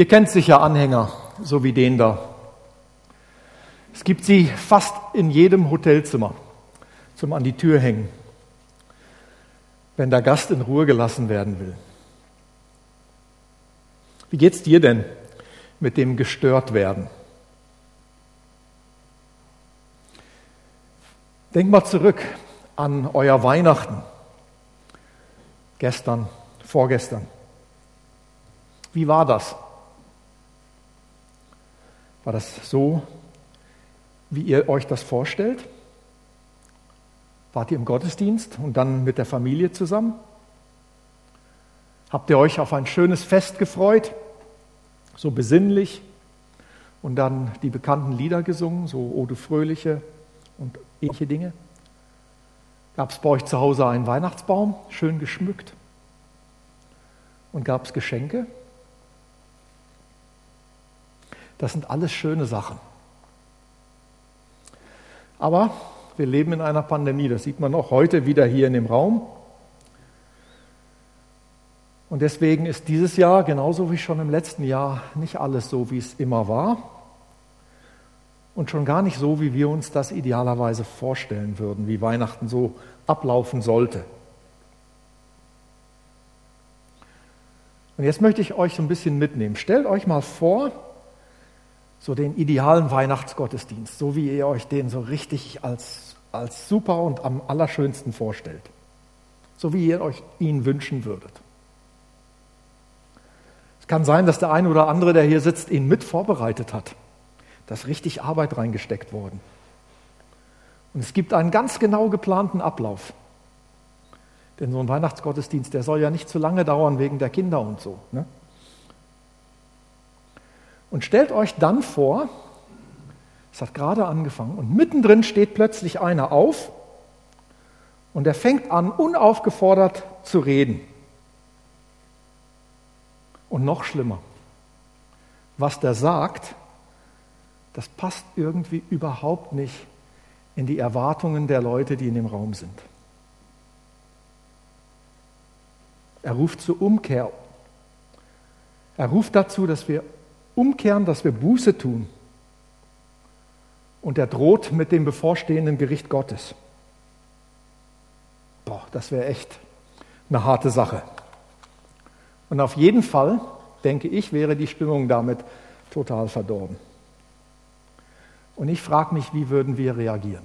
Ihr kennt sicher Anhänger, so wie den da. Es gibt sie fast in jedem Hotelzimmer zum an die Tür hängen, wenn der Gast in Ruhe gelassen werden will. Wie geht's dir denn mit dem gestört werden? Denk mal zurück an euer Weihnachten. Gestern, vorgestern. Wie war das? War das so, wie ihr euch das vorstellt? Wart ihr im Gottesdienst und dann mit der Familie zusammen? Habt ihr euch auf ein schönes Fest gefreut? So besinnlich und dann die bekannten Lieder gesungen, so O du Fröhliche und ähnliche Dinge? Gab es bei euch zu Hause einen Weihnachtsbaum, schön geschmückt? Und gab es Geschenke? Das sind alles schöne Sachen. Aber wir leben in einer Pandemie, das sieht man auch heute wieder hier in dem Raum. Und deswegen ist dieses Jahr, genauso wie schon im letzten Jahr, nicht alles so, wie es immer war. Und schon gar nicht so, wie wir uns das idealerweise vorstellen würden, wie Weihnachten so ablaufen sollte. Und jetzt möchte ich euch so ein bisschen mitnehmen. Stellt euch mal vor, so den idealen Weihnachtsgottesdienst, so wie ihr euch den so richtig als, als super und am allerschönsten vorstellt, so wie ihr euch ihn wünschen würdet. Es kann sein, dass der eine oder andere, der hier sitzt, ihn mit vorbereitet hat. Da ist richtig Arbeit reingesteckt worden. Und es gibt einen ganz genau geplanten Ablauf. Denn so ein Weihnachtsgottesdienst, der soll ja nicht zu lange dauern wegen der Kinder und so. Ne? Und stellt euch dann vor, es hat gerade angefangen und mittendrin steht plötzlich einer auf und er fängt an, unaufgefordert zu reden. Und noch schlimmer, was der sagt, das passt irgendwie überhaupt nicht in die Erwartungen der Leute, die in dem Raum sind. Er ruft zur Umkehr. Er ruft dazu, dass wir umkehren, dass wir Buße tun. Und er droht mit dem bevorstehenden Gericht Gottes. Boah, das wäre echt eine harte Sache. Und auf jeden Fall, denke ich, wäre die Stimmung damit total verdorben. Und ich frage mich, wie würden wir reagieren?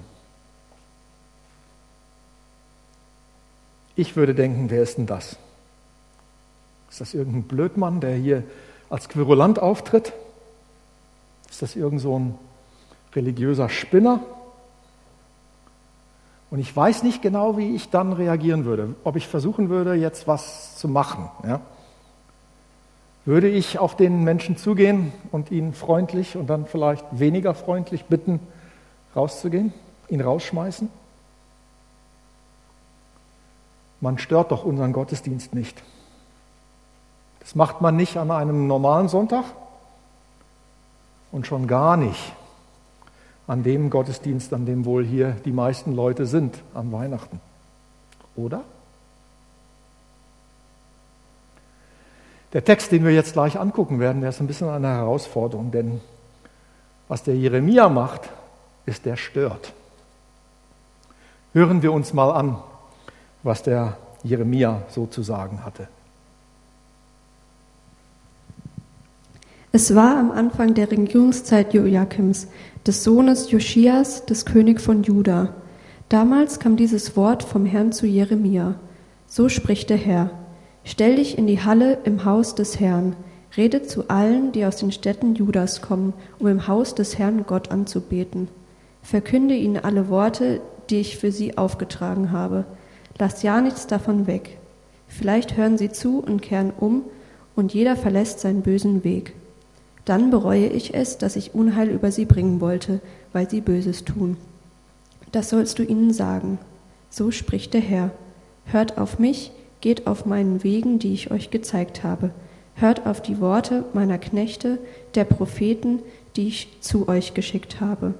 Ich würde denken, wer ist denn das? Ist das irgendein Blödmann, der hier als Querulant auftritt? Ist das irgend so ein religiöser Spinner? Und ich weiß nicht genau, wie ich dann reagieren würde. Ob ich versuchen würde, jetzt was zu machen. Ja? Würde ich auf den Menschen zugehen und ihn freundlich und dann vielleicht weniger freundlich bitten, rauszugehen, ihn rausschmeißen? Man stört doch unseren Gottesdienst nicht. Das macht man nicht an einem normalen Sonntag und schon gar nicht an dem Gottesdienst, an dem wohl hier die meisten Leute sind, an Weihnachten. Oder? Der Text, den wir jetzt gleich angucken werden, der ist ein bisschen eine Herausforderung, denn was der Jeremia macht, ist, der stört. Hören wir uns mal an, was der Jeremia so zu sagen hatte. Es war am Anfang der Regierungszeit Joachims, des Sohnes Joschias, des König von Juda. Damals kam dieses Wort vom Herrn zu Jeremia. So spricht der Herr. Stell dich in die Halle im Haus des Herrn. Rede zu allen, die aus den Städten Judas kommen, um im Haus des Herrn Gott anzubeten. Verkünde ihnen alle Worte, die ich für sie aufgetragen habe. Lass ja nichts davon weg. Vielleicht hören sie zu und kehren um, und jeder verlässt seinen bösen Weg. Dann bereue ich es, dass ich Unheil über sie bringen wollte, weil sie Böses tun. Das sollst du ihnen sagen. So spricht der Herr. Hört auf mich, geht auf meinen Wegen, die ich euch gezeigt habe. Hört auf die Worte meiner Knechte, der Propheten, die ich zu euch geschickt habe.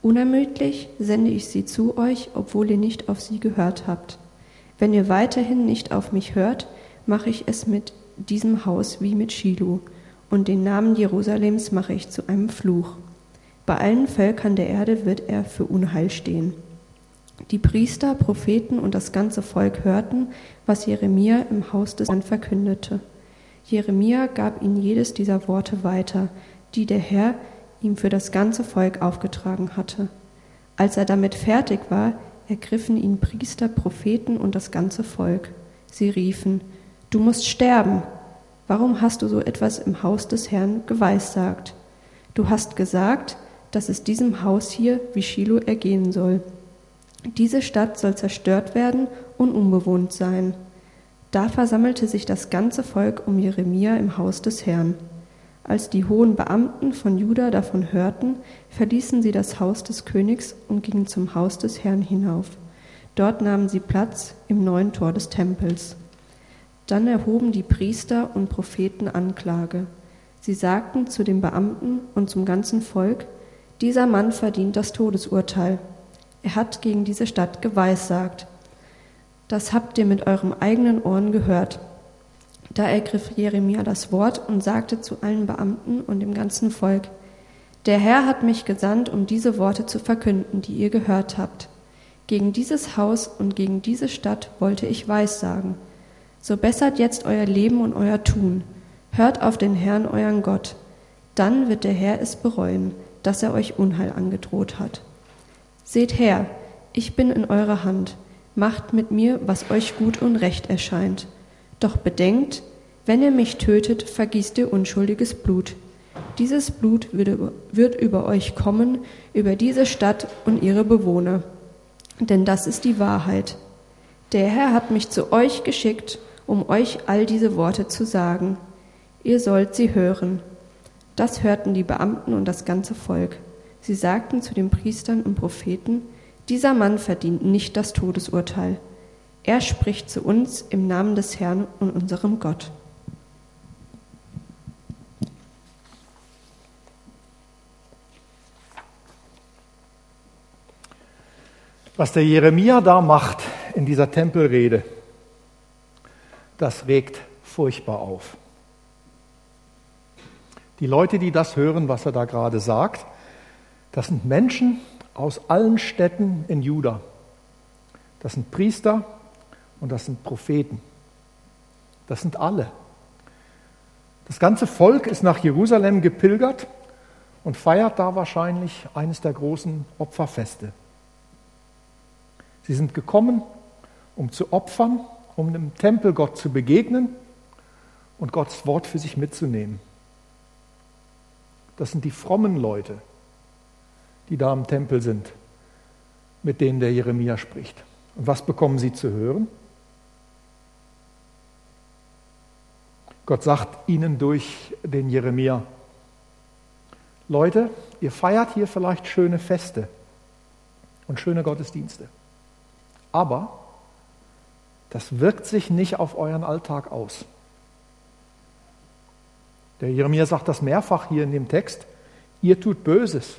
Unermüdlich sende ich sie zu euch, obwohl ihr nicht auf sie gehört habt. Wenn ihr weiterhin nicht auf mich hört, mache ich es mit diesem Haus wie mit Shiloh und den Namen Jerusalems mache ich zu einem Fluch. Bei allen Völkern der Erde wird er für Unheil stehen. Die Priester, Propheten und das ganze Volk hörten, was Jeremia im Haus des Herrn verkündete. Jeremia gab ihnen jedes dieser Worte weiter, die der Herr ihm für das ganze Volk aufgetragen hatte. Als er damit fertig war, ergriffen ihn Priester, Propheten und das ganze Volk. Sie riefen, Du musst sterben. Warum hast du so etwas im Haus des Herrn geweissagt? Du hast gesagt, dass es diesem Haus hier wie Shiloh ergehen soll. Diese Stadt soll zerstört werden und unbewohnt sein. Da versammelte sich das ganze Volk um Jeremia im Haus des Herrn. Als die hohen Beamten von Juda davon hörten, verließen sie das Haus des Königs und gingen zum Haus des Herrn hinauf. Dort nahmen sie Platz im neuen Tor des Tempels. Dann erhoben die Priester und Propheten Anklage. Sie sagten zu den Beamten und zum ganzen Volk, dieser Mann verdient das Todesurteil. Er hat gegen diese Stadt geweissagt. Das habt ihr mit eurem eigenen Ohren gehört. Da ergriff Jeremia das Wort und sagte zu allen Beamten und dem ganzen Volk, der Herr hat mich gesandt, um diese Worte zu verkünden, die ihr gehört habt. Gegen dieses Haus und gegen diese Stadt wollte ich Weissagen. So bessert jetzt euer Leben und euer Tun. Hört auf den Herrn, euren Gott. Dann wird der Herr es bereuen, dass er euch Unheil angedroht hat. Seht her, ich bin in eurer Hand. Macht mit mir, was euch gut und recht erscheint. Doch bedenkt, wenn ihr mich tötet, vergießt ihr unschuldiges Blut. Dieses Blut wird über euch kommen, über diese Stadt und ihre Bewohner. Denn das ist die Wahrheit. Der Herr hat mich zu euch geschickt, um euch all diese Worte zu sagen. Ihr sollt sie hören. Das hörten die Beamten und das ganze Volk. Sie sagten zu den Priestern und Propheten, dieser Mann verdient nicht das Todesurteil. Er spricht zu uns im Namen des Herrn und unserem Gott. Was der Jeremia da macht in dieser Tempelrede, das regt furchtbar auf. Die Leute, die das hören, was er da gerade sagt, das sind Menschen aus allen Städten in Juda. Das sind Priester und das sind Propheten. Das sind alle. Das ganze Volk ist nach Jerusalem gepilgert und feiert da wahrscheinlich eines der großen Opferfeste. Sie sind gekommen, um zu opfern, um dem Tempelgott zu begegnen und Gottes Wort für sich mitzunehmen. Das sind die frommen Leute, die da im Tempel sind, mit denen der Jeremia spricht. Und was bekommen sie zu hören? Gott sagt ihnen durch den Jeremia, Leute, ihr feiert hier vielleicht schöne Feste und schöne Gottesdienste, aber das wirkt sich nicht auf euren Alltag aus. Der Jeremia sagt das mehrfach hier in dem Text. Ihr tut Böses.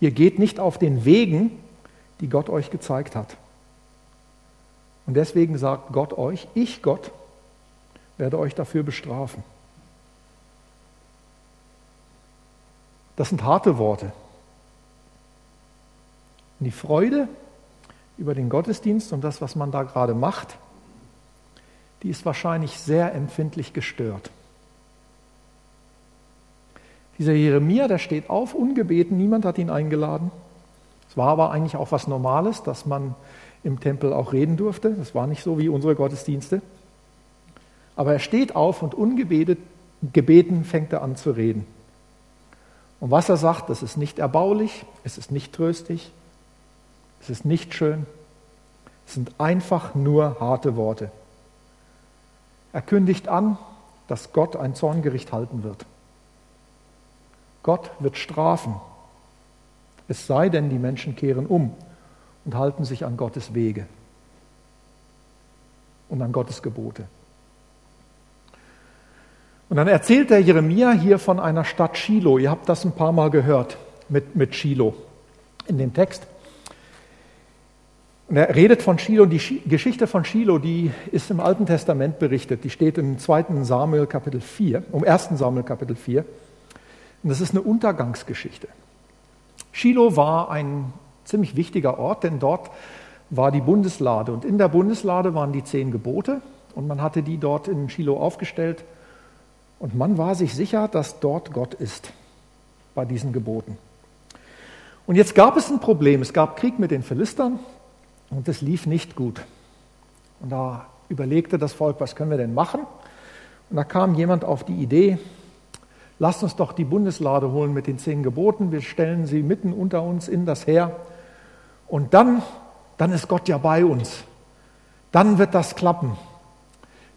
Ihr geht nicht auf den Wegen, die Gott euch gezeigt hat. Und deswegen sagt Gott euch, ich Gott werde euch dafür bestrafen. Das sind harte Worte. Und die Freude über den Gottesdienst und das, was man da gerade macht, die ist wahrscheinlich sehr empfindlich gestört. Dieser Jeremia, der steht auf, ungebeten, niemand hat ihn eingeladen. Es war aber eigentlich auch was Normales, dass man im Tempel auch reden durfte. Das war nicht so wie unsere Gottesdienste. Aber er steht auf und ungebeten fängt er an zu reden. Und was er sagt, das ist nicht erbaulich, es ist nicht tröstlich, es ist nicht schön, es sind einfach nur harte Worte. Er kündigt an, dass Gott ein Zorngericht halten wird. Gott wird strafen, es sei denn, die Menschen kehren um und halten sich an Gottes Wege und an Gottes Gebote. Und dann erzählt der Jeremia hier von einer Stadt Shiloh. Ihr habt das ein paar Mal gehört mit, mit Shiloh in dem Text. Er redet von Shiloh. Und die Geschichte von Shiloh, die ist im Alten Testament berichtet. Die steht im 2. Samuel Kapitel 4, um 1. Samuel Kapitel 4. Und das ist eine Untergangsgeschichte. Shiloh war ein ziemlich wichtiger Ort, denn dort war die Bundeslade. Und in der Bundeslade waren die zehn Gebote. Und man hatte die dort in Shiloh aufgestellt. Und man war sich sicher, dass dort Gott ist bei diesen Geboten. Und jetzt gab es ein Problem. Es gab Krieg mit den Philistern und es lief nicht gut. Und da überlegte das Volk, was können wir denn machen? Und da kam jemand auf die Idee, lasst uns doch die Bundeslade holen mit den zehn Geboten, wir stellen sie mitten unter uns in das Heer und dann, dann ist Gott ja bei uns. Dann wird das klappen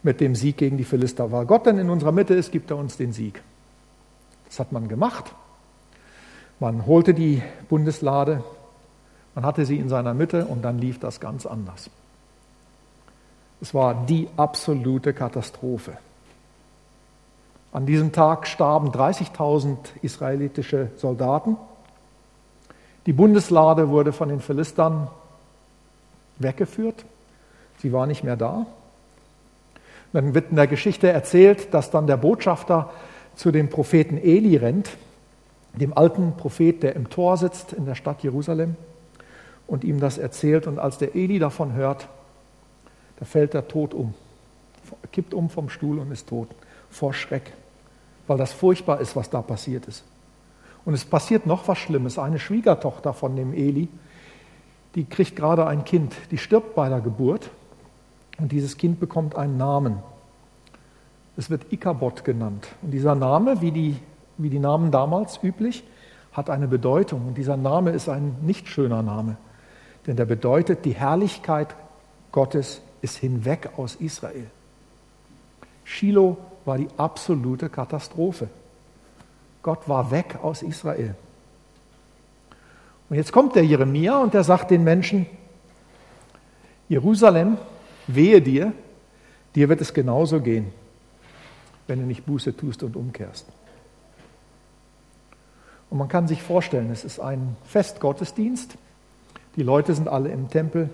mit dem Sieg gegen die Philister. Weil Gott dann in unserer Mitte ist, gibt er uns den Sieg. Das hat man gemacht. Man holte die Bundeslade, man hatte sie in seiner Mitte und dann lief das ganz anders. Es war die absolute Katastrophe. An diesem Tag starben 30.000 israelitische Soldaten. Die Bundeslade wurde von den Philistern weggeführt. Sie war nicht mehr da. Dann wird in der Geschichte erzählt, dass dann der Botschafter zu dem Propheten Eli rennt, dem alten Prophet, der im Tor sitzt in der Stadt Jerusalem und ihm das erzählt. Und als der Eli davon hört, da fällt er tot um, kippt um vom Stuhl und ist tot vor Schreck weil das furchtbar ist, was da passiert ist. Und es passiert noch was Schlimmes. Eine Schwiegertochter von dem Eli, die kriegt gerade ein Kind, die stirbt bei der Geburt und dieses Kind bekommt einen Namen. Es wird Ikabod genannt. Und dieser Name, wie die, wie die Namen damals üblich, hat eine Bedeutung. Und dieser Name ist ein nicht schöner Name, denn der bedeutet, die Herrlichkeit Gottes ist hinweg aus Israel. Shiloh war die absolute Katastrophe. Gott war weg aus Israel. Und jetzt kommt der Jeremia und der sagt den Menschen, Jerusalem, wehe dir, dir wird es genauso gehen, wenn du nicht Buße tust und umkehrst. Und man kann sich vorstellen, es ist ein Festgottesdienst, die Leute sind alle im Tempel.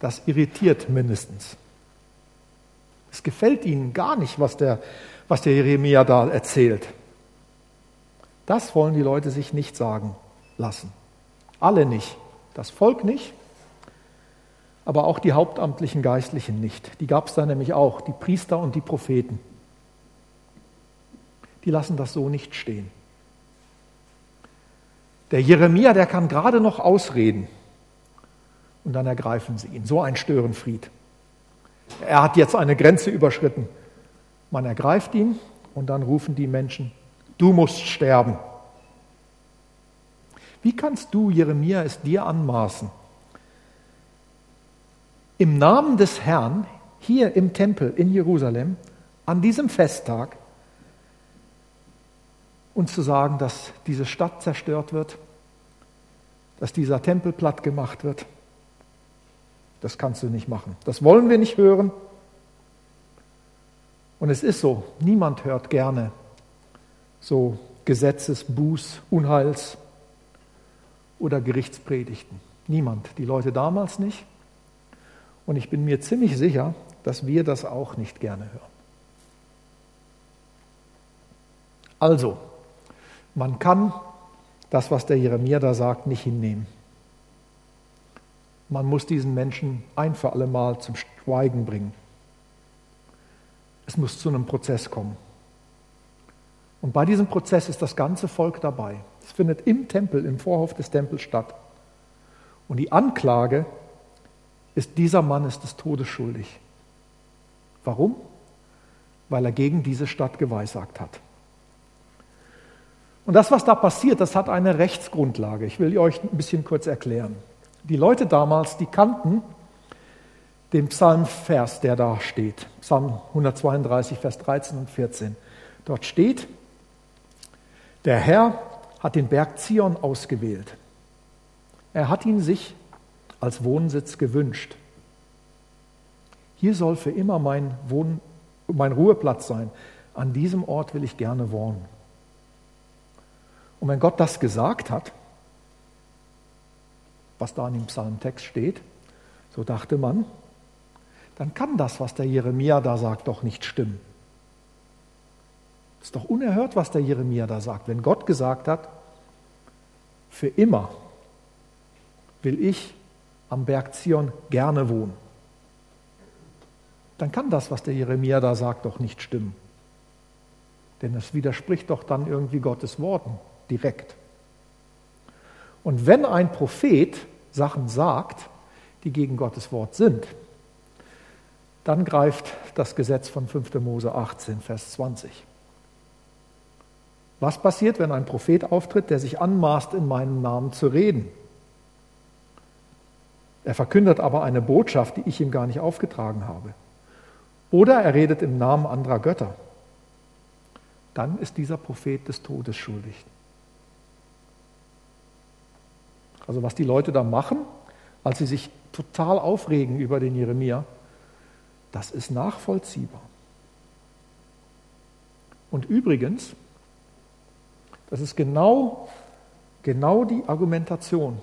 Das irritiert mindestens. Es gefällt ihnen gar nicht, was der, was der Jeremia da erzählt. Das wollen die Leute sich nicht sagen lassen. Alle nicht. Das Volk nicht, aber auch die hauptamtlichen Geistlichen nicht. Die gab es da nämlich auch, die Priester und die Propheten. Die lassen das so nicht stehen. Der Jeremia, der kann gerade noch ausreden und dann ergreifen sie ihn. So ein Störenfried. Er hat jetzt eine Grenze überschritten. Man ergreift ihn und dann rufen die Menschen, du musst sterben. Wie kannst du, Jeremia, es dir anmaßen, im Namen des Herrn hier im Tempel in Jerusalem an diesem Festtag uns zu sagen, dass diese Stadt zerstört wird, dass dieser Tempel platt gemacht wird? Das kannst du nicht machen. Das wollen wir nicht hören. Und es ist so, niemand hört gerne so Gesetzes, Buß, Unheils oder Gerichtspredigten. Niemand. Die Leute damals nicht. Und ich bin mir ziemlich sicher, dass wir das auch nicht gerne hören. Also, man kann das, was der Jeremia da sagt, nicht hinnehmen. Man muss diesen Menschen ein für alle Mal zum Schweigen bringen. Es muss zu einem Prozess kommen. Und bei diesem Prozess ist das ganze Volk dabei. Es findet im Tempel, im Vorhof des Tempels statt. Und die Anklage ist, dieser Mann ist des Todes schuldig. Warum? Weil er gegen diese Stadt geweissagt hat. Und das, was da passiert, das hat eine Rechtsgrundlage. Ich will euch ein bisschen kurz erklären. Die Leute damals, die kannten den Psalmvers, der da steht. Psalm 132, Vers 13 und 14. Dort steht, der Herr hat den Berg Zion ausgewählt. Er hat ihn sich als Wohnsitz gewünscht. Hier soll für immer mein, Wohn mein Ruheplatz sein. An diesem Ort will ich gerne wohnen. Und wenn Gott das gesagt hat, was da in dem Psalmtext steht, so dachte man, dann kann das, was der Jeremia da sagt, doch nicht stimmen. Ist doch unerhört, was der Jeremia da sagt. Wenn Gott gesagt hat, für immer will ich am Berg Zion gerne wohnen, dann kann das, was der Jeremia da sagt, doch nicht stimmen. Denn es widerspricht doch dann irgendwie Gottes Worten direkt. Und wenn ein Prophet Sachen sagt, die gegen Gottes Wort sind, dann greift das Gesetz von 5. Mose 18, Vers 20. Was passiert, wenn ein Prophet auftritt, der sich anmaßt, in meinem Namen zu reden? Er verkündet aber eine Botschaft, die ich ihm gar nicht aufgetragen habe. Oder er redet im Namen anderer Götter. Dann ist dieser Prophet des Todes schuldig. Also was die Leute da machen, als sie sich total aufregen über den Jeremia, das ist nachvollziehbar. Und übrigens, das ist genau, genau die Argumentation,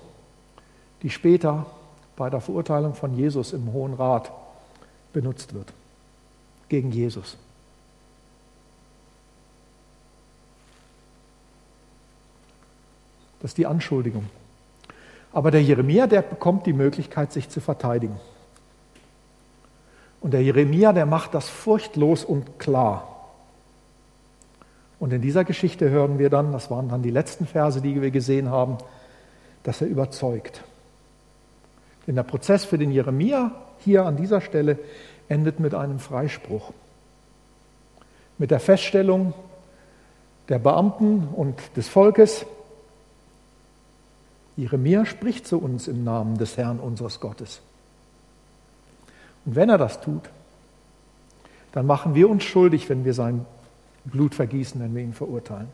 die später bei der Verurteilung von Jesus im Hohen Rat benutzt wird. Gegen Jesus. Das ist die Anschuldigung. Aber der Jeremia, der bekommt die Möglichkeit, sich zu verteidigen. Und der Jeremia, der macht das furchtlos und klar. Und in dieser Geschichte hören wir dann, das waren dann die letzten Verse, die wir gesehen haben, dass er überzeugt. Denn der Prozess für den Jeremia hier an dieser Stelle endet mit einem Freispruch. Mit der Feststellung der Beamten und des Volkes, Jeremia spricht zu uns im Namen des Herrn unseres Gottes. Und wenn er das tut, dann machen wir uns schuldig, wenn wir sein Blut vergießen, wenn wir ihn verurteilen.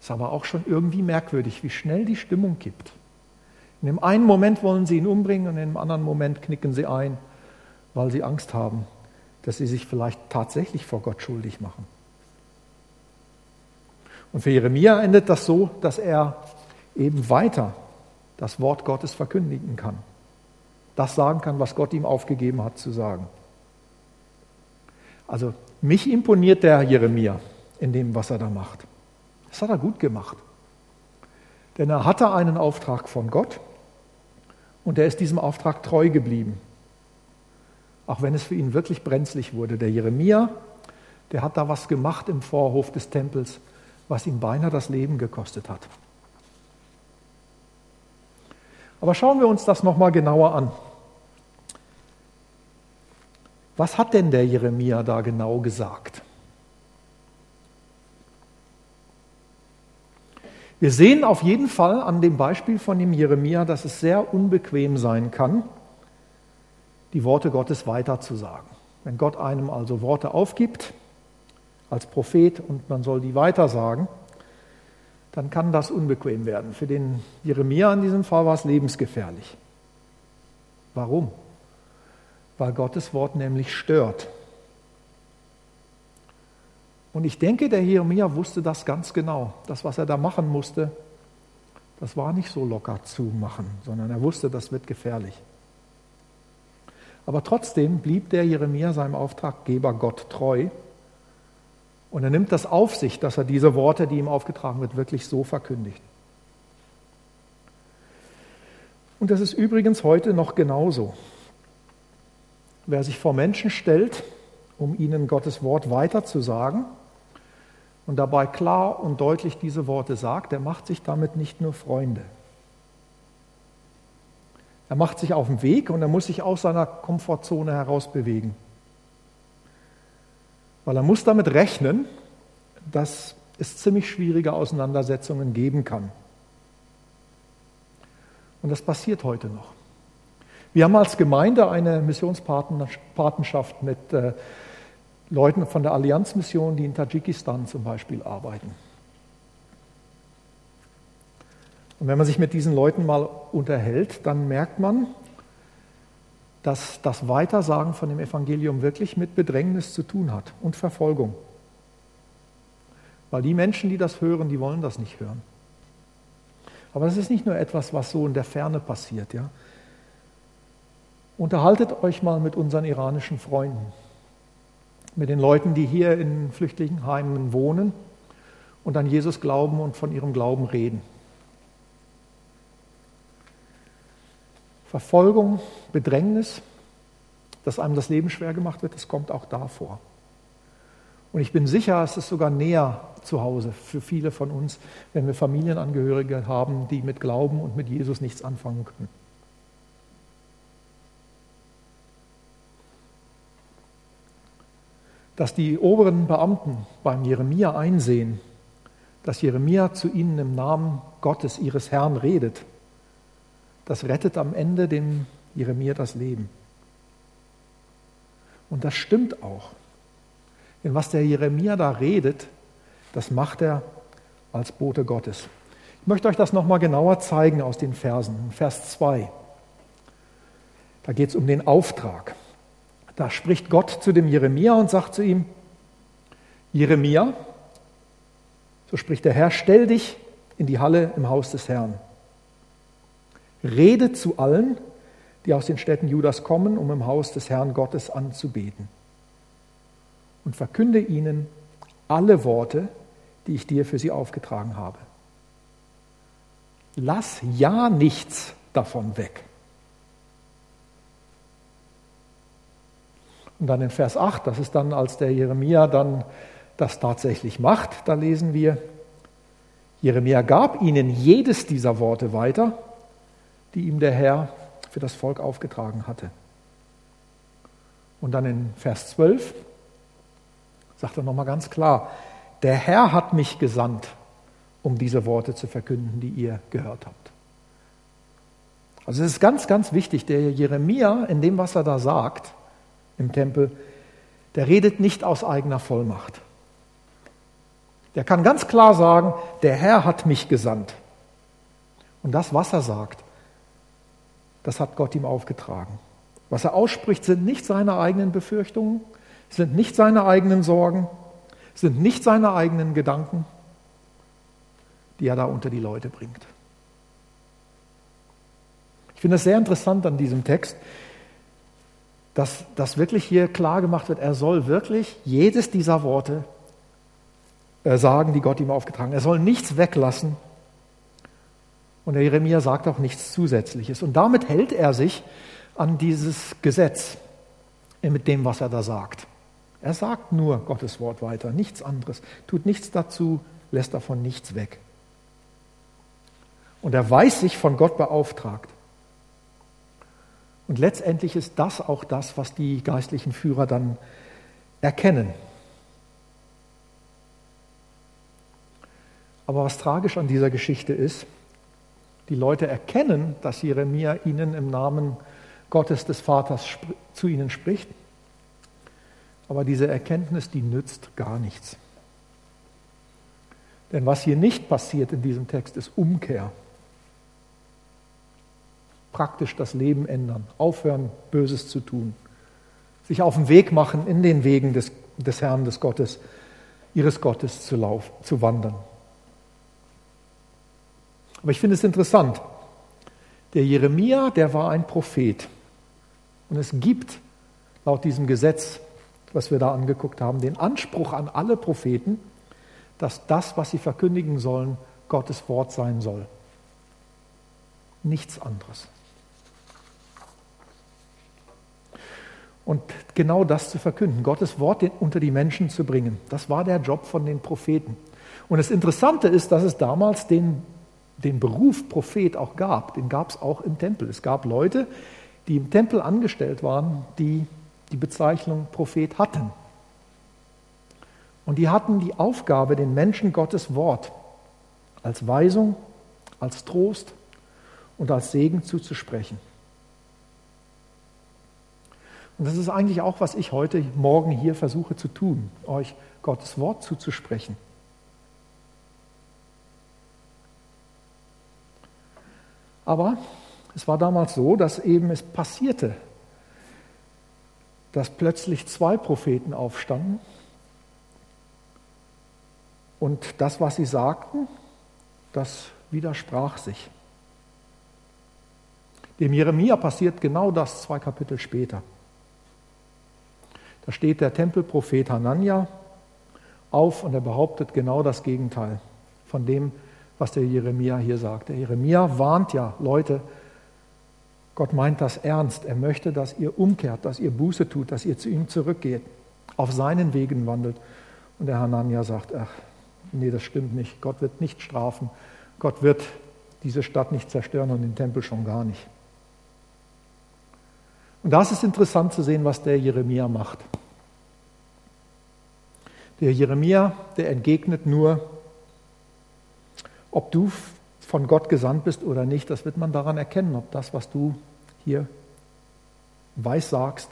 Ist aber auch schon irgendwie merkwürdig, wie schnell die Stimmung kippt. In dem einen Moment wollen sie ihn umbringen und in dem anderen Moment knicken sie ein, weil sie Angst haben, dass sie sich vielleicht tatsächlich vor Gott schuldig machen. Und für Jeremia endet das so, dass er eben weiter das Wort Gottes verkündigen kann. Das sagen kann, was Gott ihm aufgegeben hat zu sagen. Also mich imponiert der Jeremia in dem, was er da macht. Das hat er gut gemacht. Denn er hatte einen Auftrag von Gott und er ist diesem Auftrag treu geblieben. Auch wenn es für ihn wirklich brenzlig wurde. Der Jeremia, der hat da was gemacht im Vorhof des Tempels, was ihm beinahe das Leben gekostet hat. Aber schauen wir uns das nochmal genauer an. Was hat denn der Jeremia da genau gesagt? Wir sehen auf jeden Fall an dem Beispiel von dem Jeremia, dass es sehr unbequem sein kann, die Worte Gottes weiterzusagen. Wenn Gott einem also Worte aufgibt als Prophet und man soll die weitersagen, dann kann das unbequem werden. Für den Jeremia in diesem Fall war es lebensgefährlich. Warum? Weil Gottes Wort nämlich stört. Und ich denke, der Jeremia wusste das ganz genau. Das, was er da machen musste, das war nicht so locker zu machen, sondern er wusste, das wird gefährlich. Aber trotzdem blieb der Jeremia seinem Auftraggeber Gott treu und er nimmt das auf sich, dass er diese Worte, die ihm aufgetragen wird, wirklich so verkündigt. Und das ist übrigens heute noch genauso. Wer sich vor Menschen stellt, um ihnen Gottes Wort weiterzusagen und dabei klar und deutlich diese Worte sagt, der macht sich damit nicht nur Freunde. Er macht sich auf den Weg und er muss sich aus seiner Komfortzone herausbewegen. Weil er muss damit rechnen, dass es ziemlich schwierige Auseinandersetzungen geben kann. Und das passiert heute noch. Wir haben als Gemeinde eine Missionspatenschaft mit äh, Leuten von der Allianzmission, die in Tadschikistan zum Beispiel arbeiten. Und wenn man sich mit diesen Leuten mal unterhält, dann merkt man, dass das Weitersagen von dem Evangelium wirklich mit Bedrängnis zu tun hat und Verfolgung. Weil die Menschen, die das hören, die wollen das nicht hören. Aber es ist nicht nur etwas, was so in der Ferne passiert. Ja? Unterhaltet euch mal mit unseren iranischen Freunden, mit den Leuten, die hier in Flüchtlingsheimen wohnen und an Jesus glauben und von ihrem Glauben reden. Verfolgung, Bedrängnis, dass einem das Leben schwer gemacht wird, das kommt auch da vor. Und ich bin sicher, es ist sogar näher zu Hause für viele von uns, wenn wir Familienangehörige haben, die mit Glauben und mit Jesus nichts anfangen können. Dass die oberen Beamten beim Jeremia einsehen, dass Jeremia zu ihnen im Namen Gottes, ihres Herrn, redet, das rettet am Ende dem Jeremia das Leben. Und das stimmt auch. Denn was der Jeremia da redet, das macht er als Bote Gottes. Ich möchte euch das nochmal genauer zeigen aus den Versen. Vers 2. Da geht es um den Auftrag. Da spricht Gott zu dem Jeremia und sagt zu ihm, Jeremia, so spricht der Herr, stell dich in die Halle im Haus des Herrn. Rede zu allen, die aus den Städten Judas kommen, um im Haus des Herrn Gottes anzubeten. Und verkünde ihnen alle Worte, die ich dir für sie aufgetragen habe. Lass ja nichts davon weg. Und dann in Vers 8, das ist dann, als der Jeremia dann das tatsächlich macht, da lesen wir, Jeremia gab ihnen jedes dieser Worte weiter, die ihm der Herr für das Volk aufgetragen hatte. Und dann in Vers 12 sagt er nochmal ganz klar, der Herr hat mich gesandt, um diese Worte zu verkünden, die ihr gehört habt. Also es ist ganz, ganz wichtig, der Jeremia in dem, was er da sagt, im Tempel, der redet nicht aus eigener Vollmacht. Der kann ganz klar sagen, der Herr hat mich gesandt. Und das, was er sagt, das hat Gott ihm aufgetragen. Was er ausspricht, sind nicht seine eigenen Befürchtungen, sind nicht seine eigenen Sorgen, sind nicht seine eigenen Gedanken, die er da unter die Leute bringt. Ich finde es sehr interessant an diesem Text, dass das wirklich hier klar gemacht wird, er soll wirklich jedes dieser Worte äh, sagen, die Gott ihm aufgetragen hat. Er soll nichts weglassen. Und der Jeremia sagt auch nichts Zusätzliches. Und damit hält er sich an dieses Gesetz mit dem, was er da sagt. Er sagt nur Gottes Wort weiter, nichts anderes, tut nichts dazu, lässt davon nichts weg. Und er weiß sich von Gott beauftragt. Und letztendlich ist das auch das, was die geistlichen Führer dann erkennen. Aber was tragisch an dieser Geschichte ist, die Leute erkennen, dass Jeremia ihnen im Namen Gottes des Vaters zu ihnen spricht. Aber diese Erkenntnis, die nützt gar nichts. Denn was hier nicht passiert in diesem Text, ist Umkehr. Praktisch das Leben ändern, aufhören, Böses zu tun, sich auf den Weg machen, in den Wegen des, des Herrn, des Gottes, ihres Gottes zu, lauf, zu wandern. Aber ich finde es interessant. Der Jeremia, der war ein Prophet. Und es gibt laut diesem Gesetz, was wir da angeguckt haben, den Anspruch an alle Propheten, dass das, was sie verkündigen sollen, Gottes Wort sein soll. Nichts anderes. Und genau das zu verkünden, Gottes Wort unter die Menschen zu bringen, das war der Job von den Propheten. Und das Interessante ist, dass es damals den den Beruf Prophet auch gab, den gab es auch im Tempel. Es gab Leute, die im Tempel angestellt waren, die die Bezeichnung Prophet hatten. Und die hatten die Aufgabe, den Menschen Gottes Wort als Weisung, als Trost und als Segen zuzusprechen. Und das ist eigentlich auch, was ich heute Morgen hier versuche zu tun, euch Gottes Wort zuzusprechen. Aber es war damals so, dass eben es passierte, dass plötzlich zwei Propheten aufstanden und das, was sie sagten, das widersprach sich. Dem Jeremia passiert genau das zwei Kapitel später. Da steht der Tempelprophet Hanania auf und er behauptet genau das Gegenteil von dem, was der Jeremia hier sagt. Der Jeremia warnt ja, Leute, Gott meint das ernst. Er möchte, dass ihr umkehrt, dass ihr Buße tut, dass ihr zu ihm zurückgeht, auf seinen Wegen wandelt. Und der Hanania sagt, ach, nee, das stimmt nicht. Gott wird nicht strafen. Gott wird diese Stadt nicht zerstören und den Tempel schon gar nicht. Und das ist interessant zu sehen, was der Jeremia macht. Der Jeremia, der entgegnet nur, ob du von Gott gesandt bist oder nicht, das wird man daran erkennen, ob das, was du hier weissagst,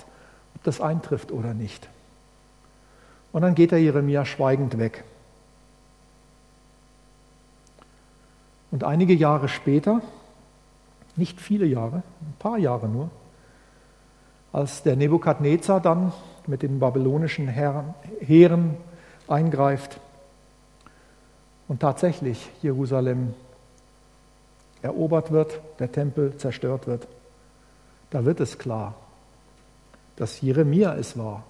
ob das eintrifft oder nicht. Und dann geht der Jeremia schweigend weg. Und einige Jahre später, nicht viele Jahre, ein paar Jahre nur, als der Nebukadnezar dann mit den babylonischen Heeren eingreift und tatsächlich Jerusalem erobert wird, der Tempel zerstört wird, da wird es klar, dass Jeremia es war,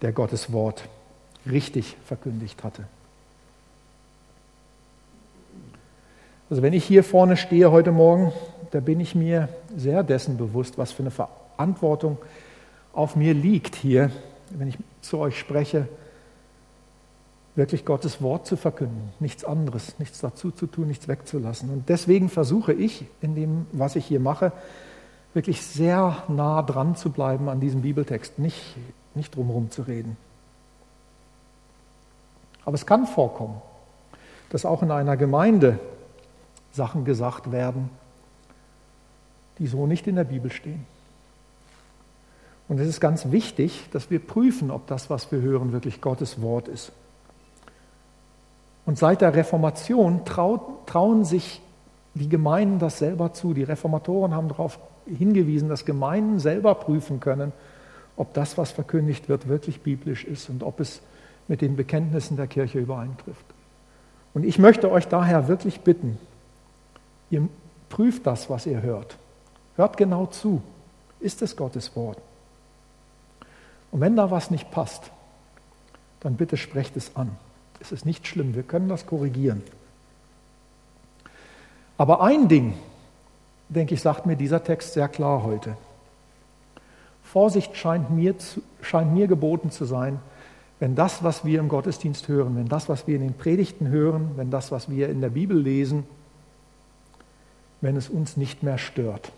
der Gottes Wort richtig verkündigt hatte. Also wenn ich hier vorne stehe heute Morgen, da bin ich mir sehr dessen bewusst, was für eine Verantwortung auf mir liegt hier, wenn ich zu euch spreche, wirklich Gottes Wort zu verkünden, nichts anderes, nichts dazu zu tun, nichts wegzulassen. Und deswegen versuche ich, in dem, was ich hier mache, wirklich sehr nah dran zu bleiben an diesem Bibeltext, nicht, nicht drumherum zu reden. Aber es kann vorkommen, dass auch in einer Gemeinde Sachen gesagt werden, die so nicht in der Bibel stehen. Und es ist ganz wichtig, dass wir prüfen, ob das, was wir hören, wirklich Gottes Wort ist. Und seit der Reformation traut, trauen sich die Gemeinden das selber zu. Die Reformatoren haben darauf hingewiesen, dass Gemeinden selber prüfen können, ob das, was verkündigt wird, wirklich biblisch ist und ob es mit den Bekenntnissen der Kirche übereintrifft. Und ich möchte euch daher wirklich bitten, ihr prüft das, was ihr hört. Hört genau zu. Ist es Gottes Wort? Und wenn da was nicht passt, dann bitte sprecht es an. Es ist nicht schlimm, wir können das korrigieren. Aber ein Ding, denke ich, sagt mir dieser Text sehr klar heute. Vorsicht scheint mir, scheint mir geboten zu sein, wenn das, was wir im Gottesdienst hören, wenn das, was wir in den Predigten hören, wenn das, was wir in der Bibel lesen, wenn es uns nicht mehr stört.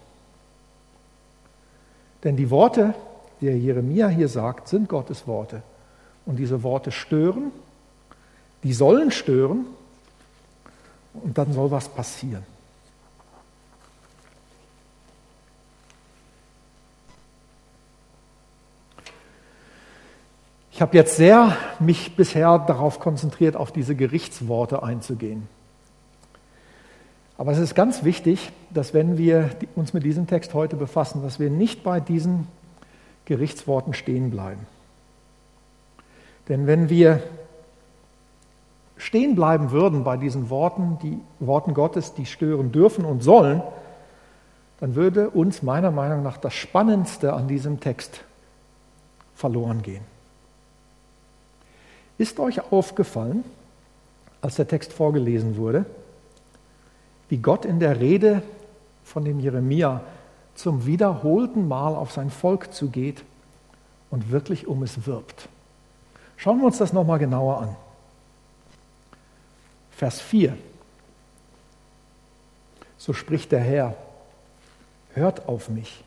Denn die Worte, die Jeremia hier sagt, sind Gottes Worte. Und diese Worte stören die sollen stören und dann soll was passieren. Ich habe jetzt sehr mich bisher darauf konzentriert, auf diese Gerichtsworte einzugehen. Aber es ist ganz wichtig, dass wenn wir uns mit diesem Text heute befassen, dass wir nicht bei diesen Gerichtsworten stehen bleiben. Denn wenn wir stehen bleiben würden bei diesen Worten, die Worten Gottes, die stören dürfen und sollen, dann würde uns meiner Meinung nach das Spannendste an diesem Text verloren gehen. Ist euch aufgefallen, als der Text vorgelesen wurde, wie Gott in der Rede von dem Jeremia zum wiederholten Mal auf sein Volk zugeht und wirklich um es wirbt? Schauen wir uns das nochmal genauer an. Vers 4. So spricht der Herr, hört auf mich,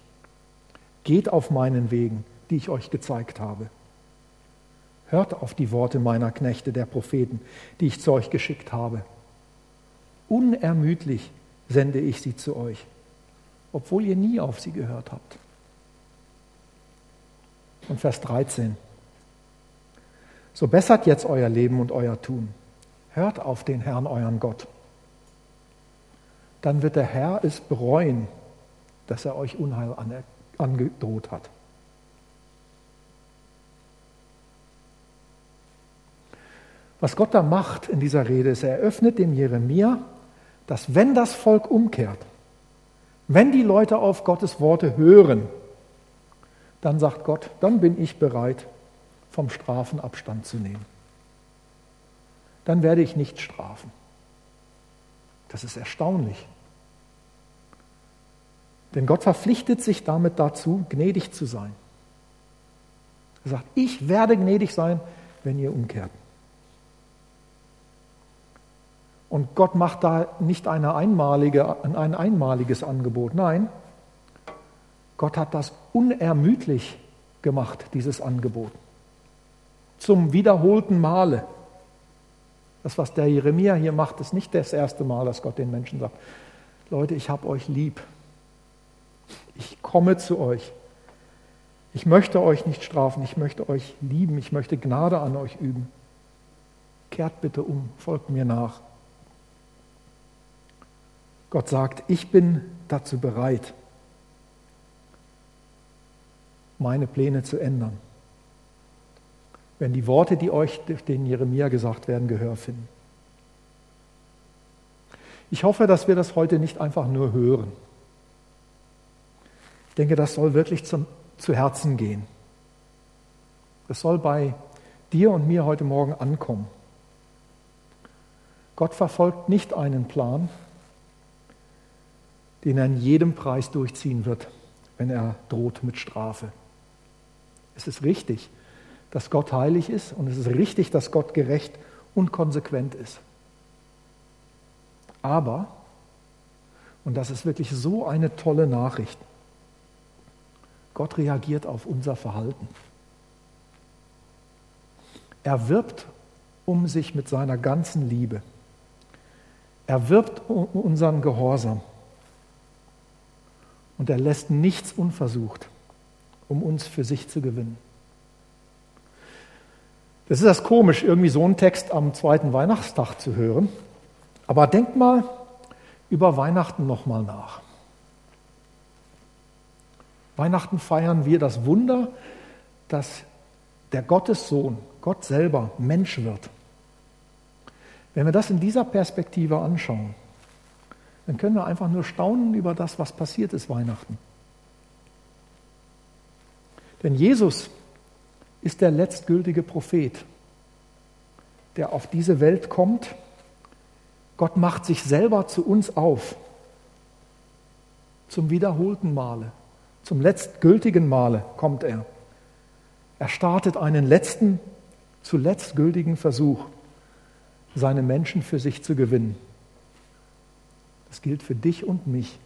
geht auf meinen Wegen, die ich euch gezeigt habe. Hört auf die Worte meiner Knechte, der Propheten, die ich zu euch geschickt habe. Unermüdlich sende ich sie zu euch, obwohl ihr nie auf sie gehört habt. Und Vers 13. So bessert jetzt euer Leben und euer Tun Hört auf den Herrn, euren Gott. Dann wird der Herr es bereuen, dass er euch Unheil angedroht hat. Was Gott da macht in dieser Rede ist, er öffnet dem Jeremia dass wenn das Volk umkehrt, wenn die Leute auf Gottes Worte hören, dann sagt Gott, dann bin ich bereit, vom Strafen Abstand zu nehmen. Dann werde ich nicht strafen. Das ist erstaunlich. Denn Gott verpflichtet sich damit dazu, gnädig zu sein. Er sagt, ich werde gnädig sein, wenn ihr umkehrt. Und Gott macht da nicht eine einmalige, ein einmaliges Angebot. Nein, Gott hat das unermüdlich gemacht, dieses Angebot. Zum wiederholten Male. Das, was der Jeremia hier macht, ist nicht das erste Mal, dass Gott den Menschen sagt, Leute, ich habe euch lieb. Ich komme zu euch. Ich möchte euch nicht strafen, ich möchte euch lieben, ich möchte Gnade an euch üben. Kehrt bitte um, folgt mir nach. Gott sagt, ich bin dazu bereit, meine Pläne zu ändern, wenn die Worte, die euch durch den Jeremia gesagt werden, Gehör finden. Ich hoffe, dass wir das heute nicht einfach nur hören. Ich denke, das soll wirklich zum, zu Herzen gehen. Es soll bei dir und mir heute Morgen ankommen. Gott verfolgt nicht einen Plan, den er in jedem Preis durchziehen wird, wenn er droht mit Strafe. Es ist richtig, dass Gott heilig ist und es ist richtig, dass Gott gerecht und konsequent ist. Aber, und das ist wirklich so eine tolle Nachricht, Gott reagiert auf unser Verhalten. Er wirbt um sich mit seiner ganzen Liebe. Er wirbt um unseren Gehorsam. Und er lässt nichts unversucht, um uns für sich zu gewinnen. Das ist das komisch, irgendwie so einen Text am zweiten Weihnachtstag zu hören. Aber denkt mal über Weihnachten nochmal nach. Weihnachten feiern wir das Wunder, dass der Gottessohn, Gott selber, Mensch wird. Wenn wir das in dieser Perspektive anschauen, dann können wir einfach nur staunen über das, was passiert ist Weihnachten. Denn Jesus ist der letztgültige Prophet, der auf diese Welt kommt. Gott macht sich selber zu uns auf, zum wiederholten Male, zum letztgültigen Male kommt er. Er startet einen letzten, zuletzt gültigen Versuch, seine Menschen für sich zu gewinnen. Das gilt für dich und mich.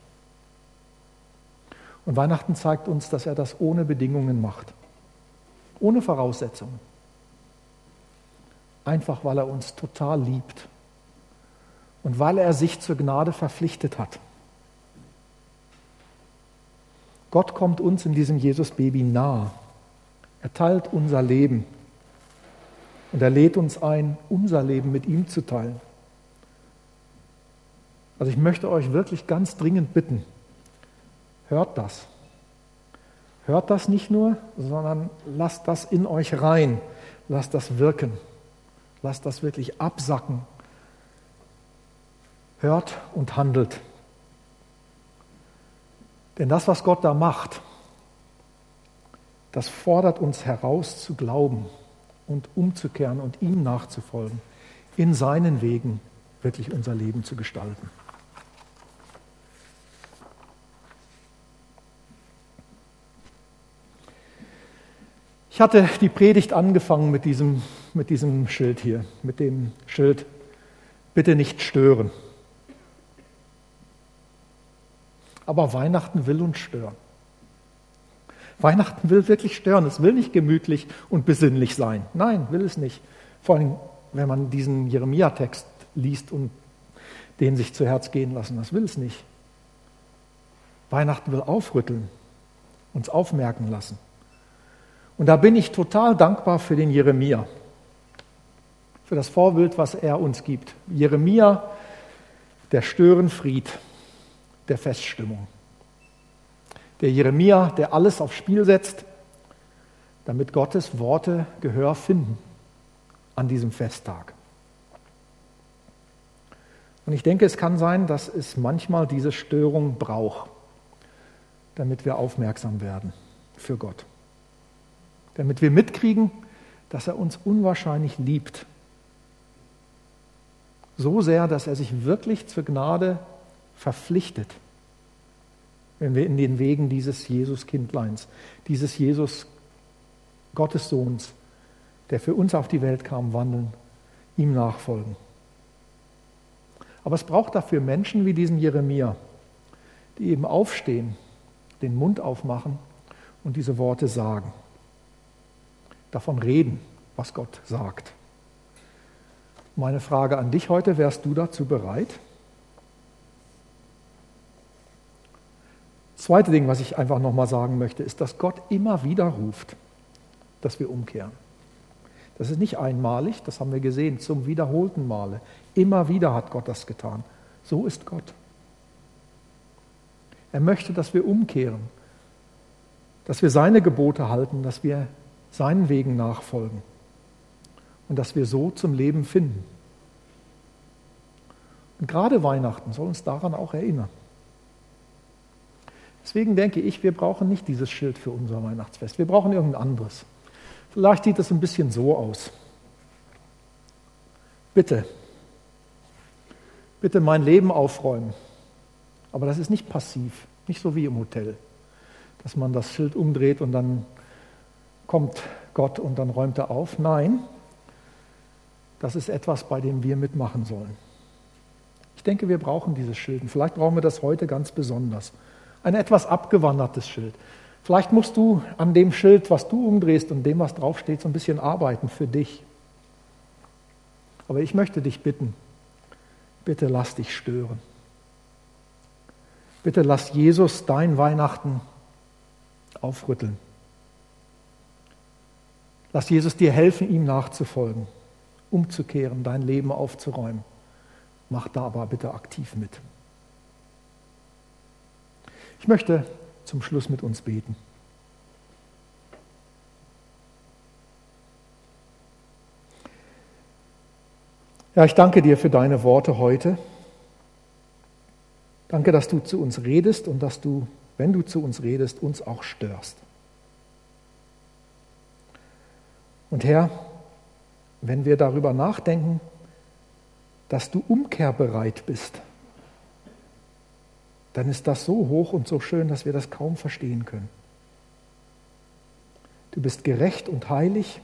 Und Weihnachten zeigt uns, dass er das ohne Bedingungen macht, ohne Voraussetzungen. Einfach weil er uns total liebt und weil er sich zur Gnade verpflichtet hat. Gott kommt uns in diesem Jesus-Baby nahe. Er teilt unser Leben und er lädt uns ein, unser Leben mit ihm zu teilen. Also ich möchte euch wirklich ganz dringend bitten, hört das. Hört das nicht nur, sondern lasst das in euch rein, lasst das wirken, lasst das wirklich absacken. Hört und handelt. Denn das, was Gott da macht, das fordert uns heraus zu glauben und umzukehren und ihm nachzufolgen, in seinen Wegen wirklich unser Leben zu gestalten. Ich hatte die Predigt angefangen mit diesem, mit diesem Schild hier, mit dem Schild, bitte nicht stören. Aber Weihnachten will uns stören. Weihnachten will wirklich stören. Es will nicht gemütlich und besinnlich sein. Nein, will es nicht. Vor allem, wenn man diesen Jeremia-Text liest und den sich zu Herz gehen lassen. Das will es nicht. Weihnachten will aufrütteln, uns aufmerken lassen. Und da bin ich total dankbar für den Jeremia, für das Vorbild, was er uns gibt. Jeremia, der Störenfried der Feststimmung. Der Jeremia, der alles aufs Spiel setzt, damit Gottes Worte Gehör finden an diesem Festtag. Und ich denke, es kann sein, dass es manchmal diese Störung braucht, damit wir aufmerksam werden für Gott. Damit wir mitkriegen, dass er uns unwahrscheinlich liebt. So sehr, dass er sich wirklich zur Gnade verpflichtet, wenn wir in den Wegen dieses Jesus-Kindleins, dieses Jesus Gottes Sohns, der für uns auf die Welt kam, wandeln, ihm nachfolgen. Aber es braucht dafür Menschen wie diesen Jeremia, die eben aufstehen, den Mund aufmachen und diese Worte sagen. Davon reden, was Gott sagt. Meine Frage an dich heute, wärst du dazu bereit? Das zweite Ding, was ich einfach nochmal sagen möchte, ist, dass Gott immer wieder ruft, dass wir umkehren. Das ist nicht einmalig, das haben wir gesehen, zum wiederholten Male. Immer wieder hat Gott das getan. So ist Gott. Er möchte, dass wir umkehren, dass wir seine Gebote halten, dass wir seinen Wegen nachfolgen und dass wir so zum Leben finden. Und gerade Weihnachten soll uns daran auch erinnern. Deswegen denke ich, wir brauchen nicht dieses Schild für unser Weihnachtsfest. Wir brauchen irgendein anderes. Vielleicht sieht es ein bisschen so aus. Bitte, bitte mein Leben aufräumen. Aber das ist nicht passiv, nicht so wie im Hotel, dass man das Schild umdreht und dann kommt Gott und dann räumt er auf. Nein, das ist etwas, bei dem wir mitmachen sollen. Ich denke, wir brauchen dieses Schild. Vielleicht brauchen wir das heute ganz besonders. Ein etwas abgewandertes Schild. Vielleicht musst du an dem Schild, was du umdrehst und dem, was draufsteht, so ein bisschen arbeiten für dich. Aber ich möchte dich bitten, bitte lass dich stören. Bitte lass Jesus dein Weihnachten aufrütteln. Lass Jesus dir helfen, ihm nachzufolgen, umzukehren, dein Leben aufzuräumen. Mach da aber bitte aktiv mit. Ich möchte zum Schluss mit uns beten. Ja, ich danke dir für deine Worte heute. Danke, dass du zu uns redest und dass du, wenn du zu uns redest, uns auch störst. Und Herr, wenn wir darüber nachdenken, dass du umkehrbereit bist, dann ist das so hoch und so schön, dass wir das kaum verstehen können. Du bist gerecht und heilig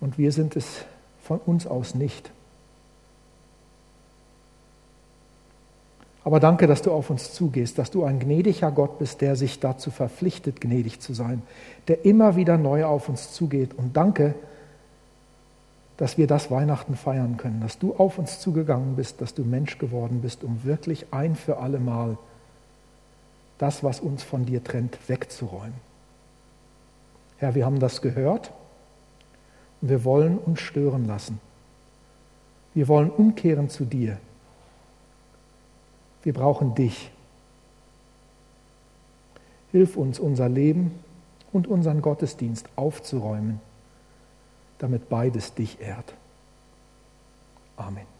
und wir sind es von uns aus nicht. Aber danke, dass du auf uns zugehst, dass du ein gnädiger Gott bist, der sich dazu verpflichtet, gnädig zu sein, der immer wieder neu auf uns zugeht. Und danke, dass wir das Weihnachten feiern können, dass du auf uns zugegangen bist, dass du Mensch geworden bist, um wirklich ein für alle Mal das, was uns von dir trennt, wegzuräumen. Herr, wir haben das gehört und wir wollen uns stören lassen. Wir wollen umkehren zu dir. Wir brauchen dich. Hilf uns, unser Leben und unseren Gottesdienst aufzuräumen damit beides dich ehrt. Amen.